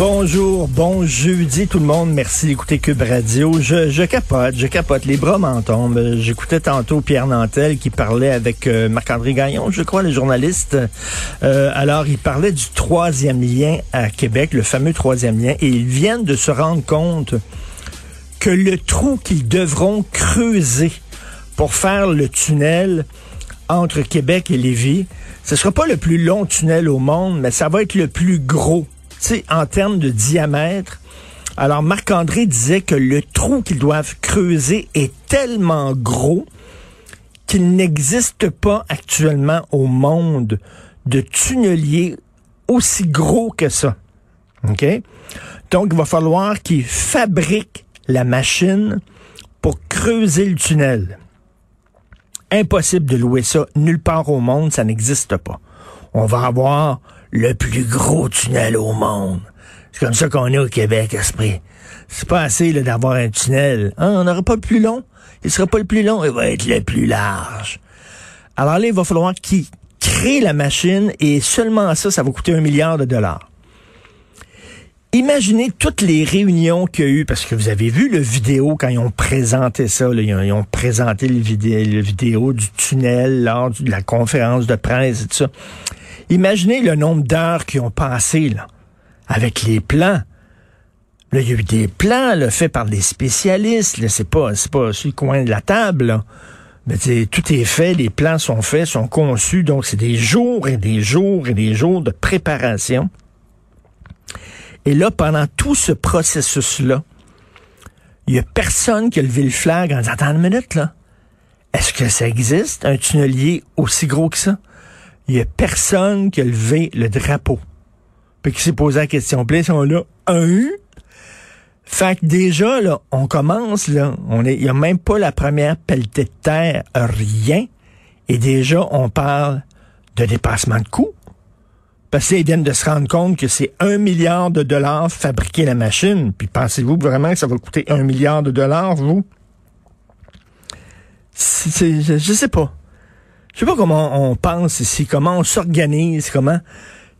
Bonjour, bon jeudi tout le monde. Merci d'écouter Cube Radio. Je, je capote, je capote. Les bras m'en tombent. J'écoutais tantôt Pierre Nantel qui parlait avec euh, Marc-André Gagnon, je crois, le journaliste. Euh, alors, il parlait du troisième lien à Québec, le fameux troisième lien, et ils viennent de se rendre compte que le trou qu'ils devront creuser pour faire le tunnel entre Québec et Lévis, ce sera pas le plus long tunnel au monde, mais ça va être le plus gros en termes de diamètre. Alors, Marc-André disait que le trou qu'ils doivent creuser est tellement gros qu'il n'existe pas actuellement au monde de tunneliers aussi gros que ça. Donc, il va falloir qu'ils fabriquent la machine pour creuser le tunnel. Impossible de louer ça nulle part au monde, ça n'existe pas. On va avoir le plus gros tunnel au monde. C'est comme ça qu'on est au Québec, esprit. C'est pas assez d'avoir un tunnel. Hein, on n'aura pas le plus long. Il sera pas le plus long, il va être le plus large. Alors là, il va falloir qu'ils créent la machine et seulement ça, ça va coûter un milliard de dollars. Imaginez toutes les réunions qu'il y a eu, parce que vous avez vu le vidéo quand ils ont présenté ça, ils, ont, présenté le vidéo, vidéo du tunnel lors de la conférence de presse et tout ça. Imaginez le nombre d'heures qui ont passé là, avec les plans. Là, il y a eu des plans là, faits par des spécialistes. C'est pas, pas sur le coin de la table. Là. Mais tout est fait, les plans sont faits, sont conçus. Donc, c'est des jours et des jours et des jours de préparation. Et là, pendant tout ce processus-là, il y a personne qui a levé le flag en disant, attends une minute, là. Est-ce que ça existe, un tunnelier aussi gros que ça? Il y a personne qui a levé le drapeau. Puis qui s'est posé la question. Puis ils sont là, un. Fait que déjà, là, on commence, là, on il n'y a même pas la première pelletée de terre, rien. Et déjà, on parle de dépassement de coûts. Parce qu'ils viennent de se rendre compte que c'est un milliard de dollars fabriquer la machine. Puis pensez-vous vraiment que ça va coûter un milliard de dollars, vous? Je sais pas. Je sais pas comment on pense ici, comment on s'organise, comment.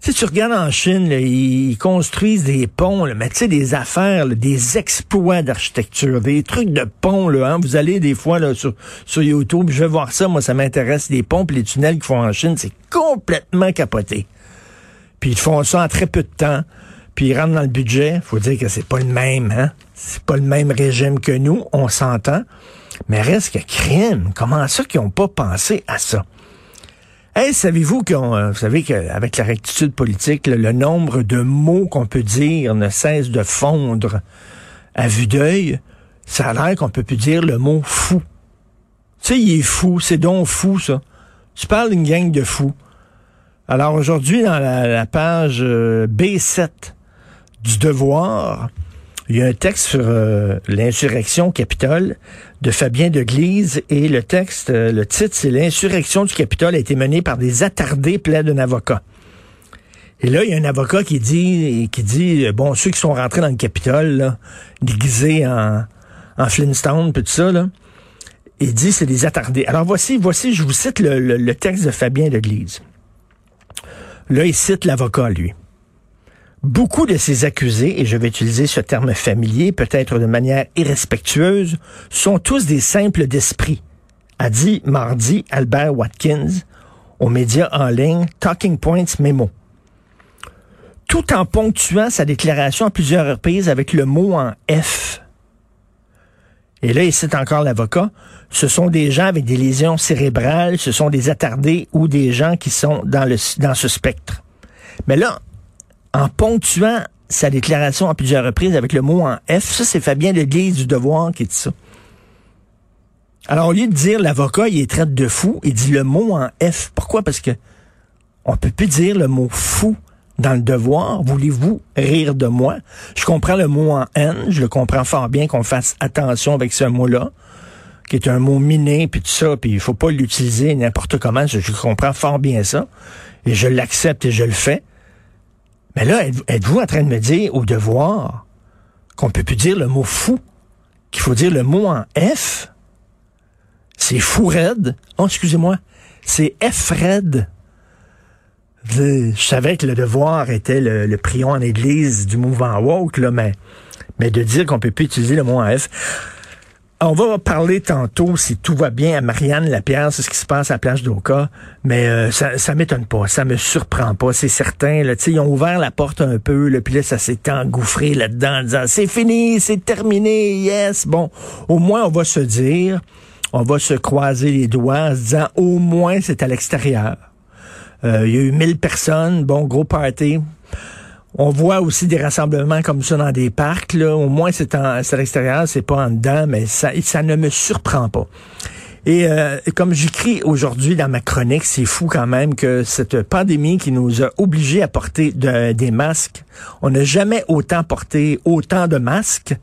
Tu tu regardes en Chine, ils construisent des ponts, là, mais tu sais, des affaires, des exploits d'architecture, des trucs de ponts, là, hein. Vous allez des fois là, sur, sur YouTube, je vais voir ça, moi ça m'intéresse, les ponts et les tunnels qu'ils font en Chine, c'est complètement capoté. Puis ils font ça en très peu de temps, puis ils rentrent dans le budget, faut dire que c'est pas le même, hein. C'est pas le même régime que nous, on s'entend. Mais reste que crime. Comment ça qu'ils n'ont pas pensé à ça? Hey, savez-vous qu'on, euh, vous savez qu'avec la rectitude politique, le, nombre de mots qu'on peut dire ne cesse de fondre à vue d'œil. Ça a l'air qu'on peut plus dire le mot fou. Tu sais, il est fou, c'est donc fou, ça. Tu parles d'une gang de fous. Alors aujourd'hui, dans la, page euh, B7 du Devoir, il y a un texte sur euh, l'insurrection Capitole de Fabien Deglise et le texte, euh, le titre, c'est L'insurrection du Capitole a été menée par des attardés pleins d'un avocat. Et là, il y a un avocat qui dit, qui dit, euh, bon, ceux qui sont rentrés dans le Capitole, déguisés en, en Flintstone, puis tout ça, il dit c'est des attardés. Alors voici, voici, je vous cite le, le texte de Fabien Deglise. Là, il cite l'avocat, lui. Beaucoup de ces accusés, et je vais utiliser ce terme familier, peut-être de manière irrespectueuse, sont tous des simples d'esprit, a dit mardi Albert Watkins aux médias en ligne Talking Points Memo. Tout en ponctuant sa déclaration à plusieurs reprises avec le mot en F. Et là, il cite encore l'avocat. Ce sont des gens avec des lésions cérébrales, ce sont des attardés ou des gens qui sont dans, le, dans ce spectre. Mais là, en ponctuant sa déclaration à plusieurs reprises avec le mot en F, ça, c'est Fabien Leguise du Devoir qui dit ça. Alors, au lieu de dire l'avocat, il est traite de fou, il dit le mot en F. Pourquoi? Parce que on peut plus dire le mot fou dans le devoir. Voulez-vous rire de moi? Je comprends le mot en N. Je le comprends fort bien qu'on fasse attention avec ce mot-là, qui est un mot miné, puis tout ça, puis il faut pas l'utiliser n'importe comment. Je, comprends fort bien ça. Et je l'accepte et je le fais. Mais là, êtes-vous en train de me dire au devoir qu'on peut plus dire le mot fou, qu'il faut dire le mot en F? C'est fou raide. Oh, excusez-moi. C'est F raide. Je savais que le devoir était le, le prion en église du mouvement woke, là, mais, mais de dire qu'on peut plus utiliser le mot F. On va parler tantôt, si tout va bien, à Marianne Lapierre, c'est ce qui se passe à la plage d'Oka, mais euh, ça, ça m'étonne pas, ça me surprend pas, c'est certain. Là, ils ont ouvert la porte un peu, là, puis là, ça s'est engouffré là-dedans en disant c'est fini, c'est terminé, yes. Bon, au moins, on va se dire, on va se croiser les doigts en se disant au moins c'est à l'extérieur. Euh, il y a eu 1000 personnes, bon, gros party. On voit aussi des rassemblements comme ça dans des parcs. Là. Au moins, c'est à l'extérieur, c'est pas en dedans, mais ça, ça ne me surprend pas. Et euh, comme j'écris aujourd'hui dans ma chronique, c'est fou quand même que cette pandémie qui nous a obligés à porter des masques, on n'a jamais autant porté autant de masques.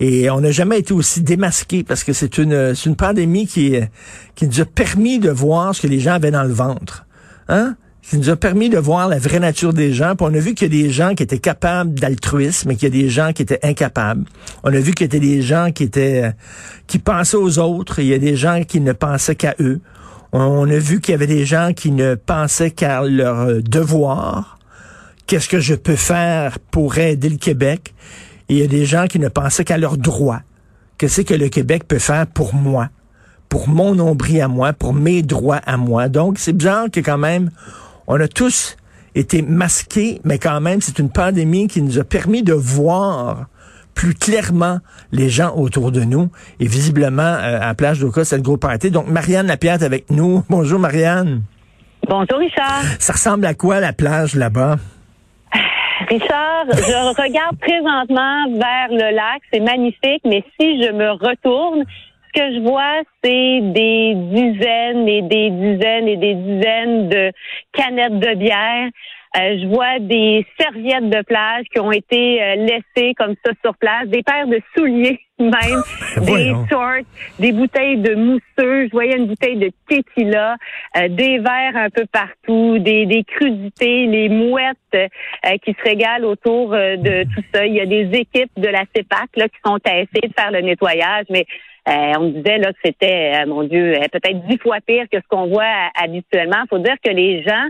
Et on n'a jamais été aussi démasqué parce que c'est une, une pandémie qui, qui nous a permis de voir ce que les gens avaient dans le ventre hein? Qui nous a permis de voir la vraie nature des gens. Puis on a vu qu'il y a des gens qui étaient capables d'altruisme et qu'il y a des gens qui étaient incapables. On a vu qu'il y avait des gens qui étaient qui pensaient aux autres et il y a des gens qui ne pensaient qu'à eux. On a vu qu'il y avait des gens qui ne pensaient qu'à leur devoir. Qu'est-ce que je peux faire pour aider le Québec? Et il y a des gens qui ne pensaient qu'à leurs droits. Qu'est-ce que le Québec peut faire pour moi? pour mon nombril à moi, pour mes droits à moi. Donc, c'est bizarre que quand même, on a tous été masqués, mais quand même, c'est une pandémie qui nous a permis de voir plus clairement les gens autour de nous. Et visiblement, euh, à Plage d'Oka, c'est le gros party. Donc, Marianne Lapierre est avec nous. Bonjour, Marianne. Bonjour, Richard. Ça ressemble à quoi, la plage, là-bas? Richard, je regarde présentement vers le lac. C'est magnifique, mais si je me retourne, que je vois, c'est des dizaines et des dizaines et des dizaines de canettes de bière. Euh, je vois des serviettes de plage qui ont été euh, laissées comme ça sur place, des paires de souliers même, des shorts, des bouteilles de mousseux. Je voyais une bouteille de tequila, euh, des verres un peu partout, des, des crudités, les mouettes qui se régalent autour de tout ça. Il y a des équipes de la CEPAC là, qui sont à essayer de faire le nettoyage, mais euh, on disait là que c'était, euh, mon Dieu, euh, peut-être dix fois pire que ce qu'on voit habituellement. Il faut dire que les gens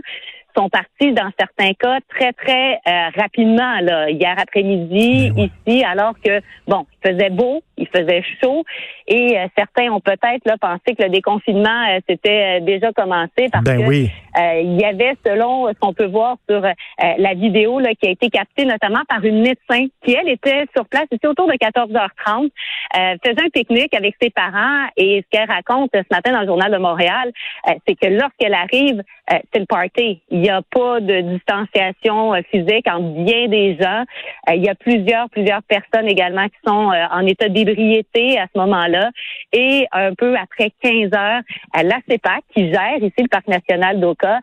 sont partis dans certains cas très très rapidement là hier après-midi ben ici alors que bon faisait beau il faisait chaud et certains ont peut-être là pensé que le déconfinement s'était déjà commencé parce ben que oui. il y avait selon ce qu'on peut voir sur la vidéo là, qui a été captée notamment par une médecin qui elle était sur place c'était autour de 14h30 euh, faisait un pique-nique avec ses parents et ce qu'elle raconte ce matin dans le journal de Montréal, euh, c'est que lorsqu'elle arrive, euh, c'est le party. Il n'y a pas de distanciation physique entre bien des gens. il y a plusieurs, plusieurs personnes également qui sont en état d'ébriété à ce moment-là. Et un peu après 15 heures, la CEPAC, qui gère ici le Parc national d'Oka,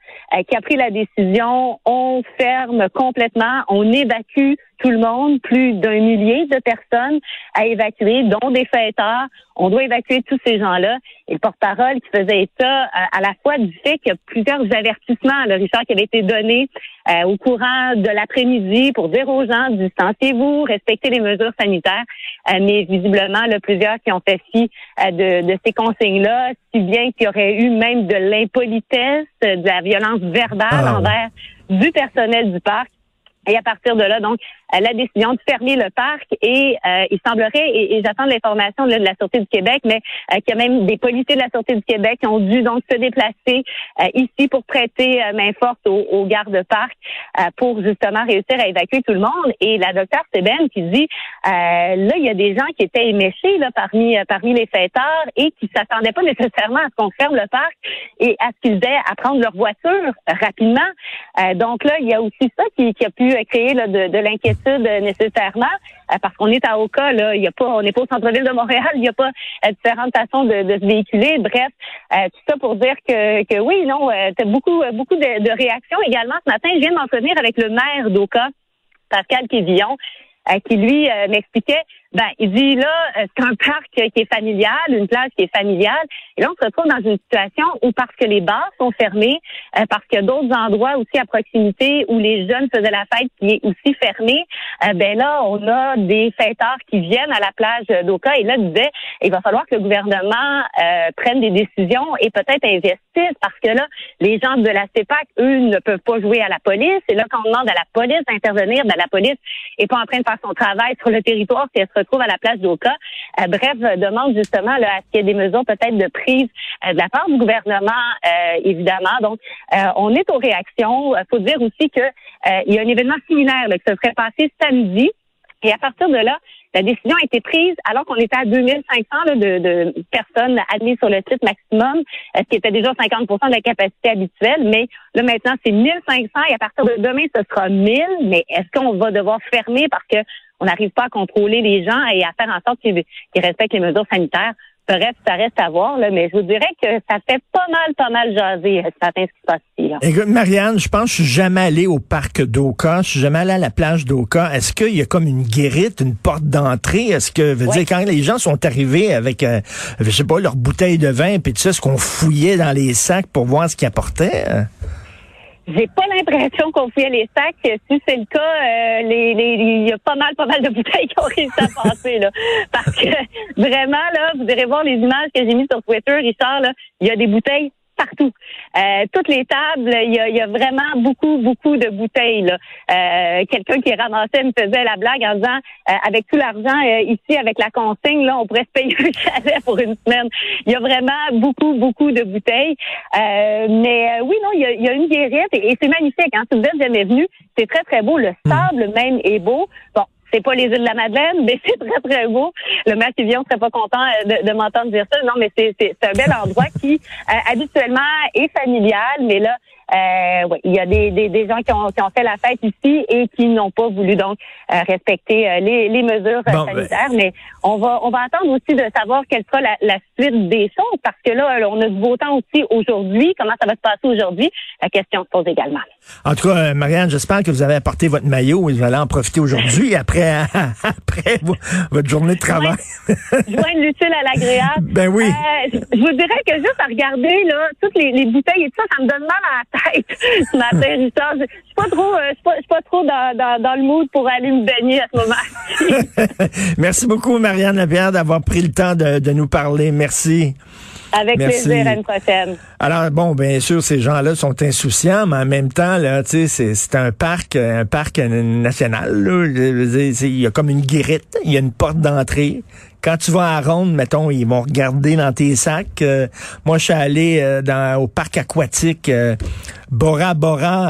qui a pris la décision, on ferme complètement, on évacue tout le monde, plus d'un millier de personnes à évacuer, dont des fêteurs. On doit évacuer tous ces gens-là. Et le porte-parole qui faisait état à, la fois du fait qu'il y a plusieurs avertissements, le Richard, qui avaient été donnés euh, au courant de l'après-midi pour dire aux gens, distanciez-vous, respectez les mesures sanitaires. Euh, mais visiblement, là, plusieurs qui ont fait fi euh, de, de, ces consignes-là, si bien qu'il y aurait eu même de l'impolitesse, de la violence verbale ah envers du personnel du parc. Et à partir de là, donc, la décision de fermer le parc et il semblerait, et, j'attends l'information de la Sûreté du Québec, mais qu'il y a même des policiers de la Sûreté du Québec qui ont dû donc se déplacer ici pour prêter main forte aux, aux gardes-parcs pour justement réussir à évacuer tout le monde. Et la docteure Seben qui dit, là, il y a des gens qui étaient éméchés là, parmi, parmi les fêteurs et qui s'attendaient pas nécessairement à ce qu'on ferme le parc et à ce qu'ils aient à prendre leur voiture rapidement. Euh, donc là, il y a aussi ça qui, a pu créer de, l'inquiétude nécessairement, euh, parce qu'on est à Oka, là, il y a pas, on n'est pas au centre-ville de Montréal, il n'y a pas euh, différentes façons de, se véhiculer. Bref, tout ça pour dire que, que oui, non, tu beaucoup, beaucoup de, réactions également. Ce matin, je viens de avec le maire d'Oka, Pascal Quévillon, qui lui m'expliquait ben, il dit là, euh, c'est un parc qui est familial, une plage qui est familiale. Et là, on se retrouve dans une situation où parce que les bars sont fermés, euh, parce qu'il y a d'autres endroits aussi à proximité où les jeunes faisaient la fête qui est aussi fermé, euh, ben là, on a des fêteurs qui viennent à la plage d'Oka. Et là, il disait, il va falloir que le gouvernement prenne des décisions et peut-être investisse parce que là, les gens de la CEPAC, eux, ne peuvent pas jouer à la police. Et là, quand on demande à la police d'intervenir, ben, la police est pas en train de faire son travail sur le territoire, trouve à la place d'Oka. Euh, bref, demande justement là, à ce qu'il y ait des mesures peut-être de prise euh, de la part du gouvernement, euh, évidemment. Donc, on est aux réactions. Il faut dire aussi que il y a un événement similaire là, qui se serait passé samedi. Et à partir de là, la décision a été prise alors qu'on était à 2500 là, de, de, personnes admises sur le site maximum, ce qui était déjà 50% de la capacité habituelle. Mais là, maintenant, c'est 1500 et à partir de demain, ce sera 1000. Mais est-ce qu'on va devoir fermer parce que on n'arrive pas à contrôler les gens et à faire en sorte qu'ils respectent les mesures sanitaires. Bref, ça reste à voir, là, mais je vous dirais que ça fait pas mal, pas mal jaser euh, ce matin ce qui se passe ici. Là. Écoute, Marianne, je pense que je suis jamais allé au parc d'Oka, je suis jamais allé à la plage d'Oka. Est-ce qu'il y a comme une guérite, une porte d'entrée? Est-ce que, veut dire, quand les gens sont arrivés avec, euh, je sais pas, leur bouteille de vin, puis tout ça, ce qu'on fouillait dans les sacs pour voir ce qu'ils apportaient? J'ai pas l'impression qu'on fouillait les sacs. Si c'est le cas, euh, les, il y a pas mal, pas mal de bouteilles qui ont réussi à passer là. Parce que vraiment là, vous irez voir les images que j'ai mises sur Twitter, Richard là, il y a des bouteilles partout. Euh, toutes les tables, il y a, vraiment beaucoup, beaucoup de bouteilles. Euh, quelqu'un qui ramassait me faisait la blague en disant, euh, avec tout l'argent ici, avec la consigne, là, on pourrait se payer un chalet pour une semaine. Il y a vraiment beaucoup, beaucoup de bouteilles. mais oui, non, il y a, une guérite et, c'est magnifique. Hein. Si vous êtes jamais venu, c'est très, très beau. Le hmm. sable même est beau. Bon, c'est pas les îles de la Madeleine, mais c'est très, très beau. Le maire serait pas content euh, de, de m'entendre dire ça. Non, mais c'est un bel endroit qui, euh, habituellement, est familial, mais là, euh, ouais, il y a des, des, des gens qui ont, qui ont, fait la fête ici et qui n'ont pas voulu donc euh, respecter euh, les, les, mesures euh, ben, sanitaires. Mais on va on va attendre aussi de savoir quelle sera la, la, suite des choses parce que là, on a du beau temps aussi aujourd'hui. Comment ça va se passer aujourd'hui? La question se pose également. En tout cas, Marianne, j'espère que vous avez apporté votre maillot et vous allez en profiter aujourd'hui après après votre journée de travail. Joindre l'utile à l'agréable. Ben oui. je vous dirais que juste à regarder là toutes les, les bouteilles et tout ça, ça me donne mal à la tête ce matin, Richard. Je suis pas trop, euh, je suis pas, trop dans, dans, dans, le mood pour aller me baigner à ce moment. Merci beaucoup, Marianne Lapierre, d'avoir pris le temps de, de nous parler. Merci. Avec plaisir, à une prochaine. Alors, bon, bien sûr, ces gens-là sont insouciants, mais en même temps, là, tu sais, c'est un parc, un parc national, là. Il y a comme une guérite, il y a une porte d'entrée. Quand tu vas à Ronde, mettons, ils vont regarder dans tes sacs. Euh, moi, je suis allé euh, dans, au parc aquatique euh, Bora Bora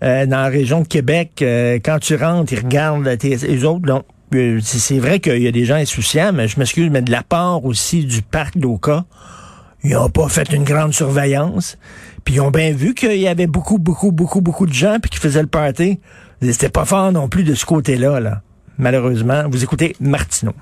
dans la région de Québec. quand tu rentres, ils regardent tes, les autres. Donc, c'est vrai qu'il y a des gens insouciants, mais je m'excuse, mais de la part aussi du parc d'Oka, ils n'ont pas fait une grande surveillance. Puis ils ont bien vu qu'il y avait beaucoup, beaucoup, beaucoup, beaucoup de gens puis qui faisaient le party. C'était pas fort non plus de ce côté-là, là. Malheureusement. Vous écoutez Martineau.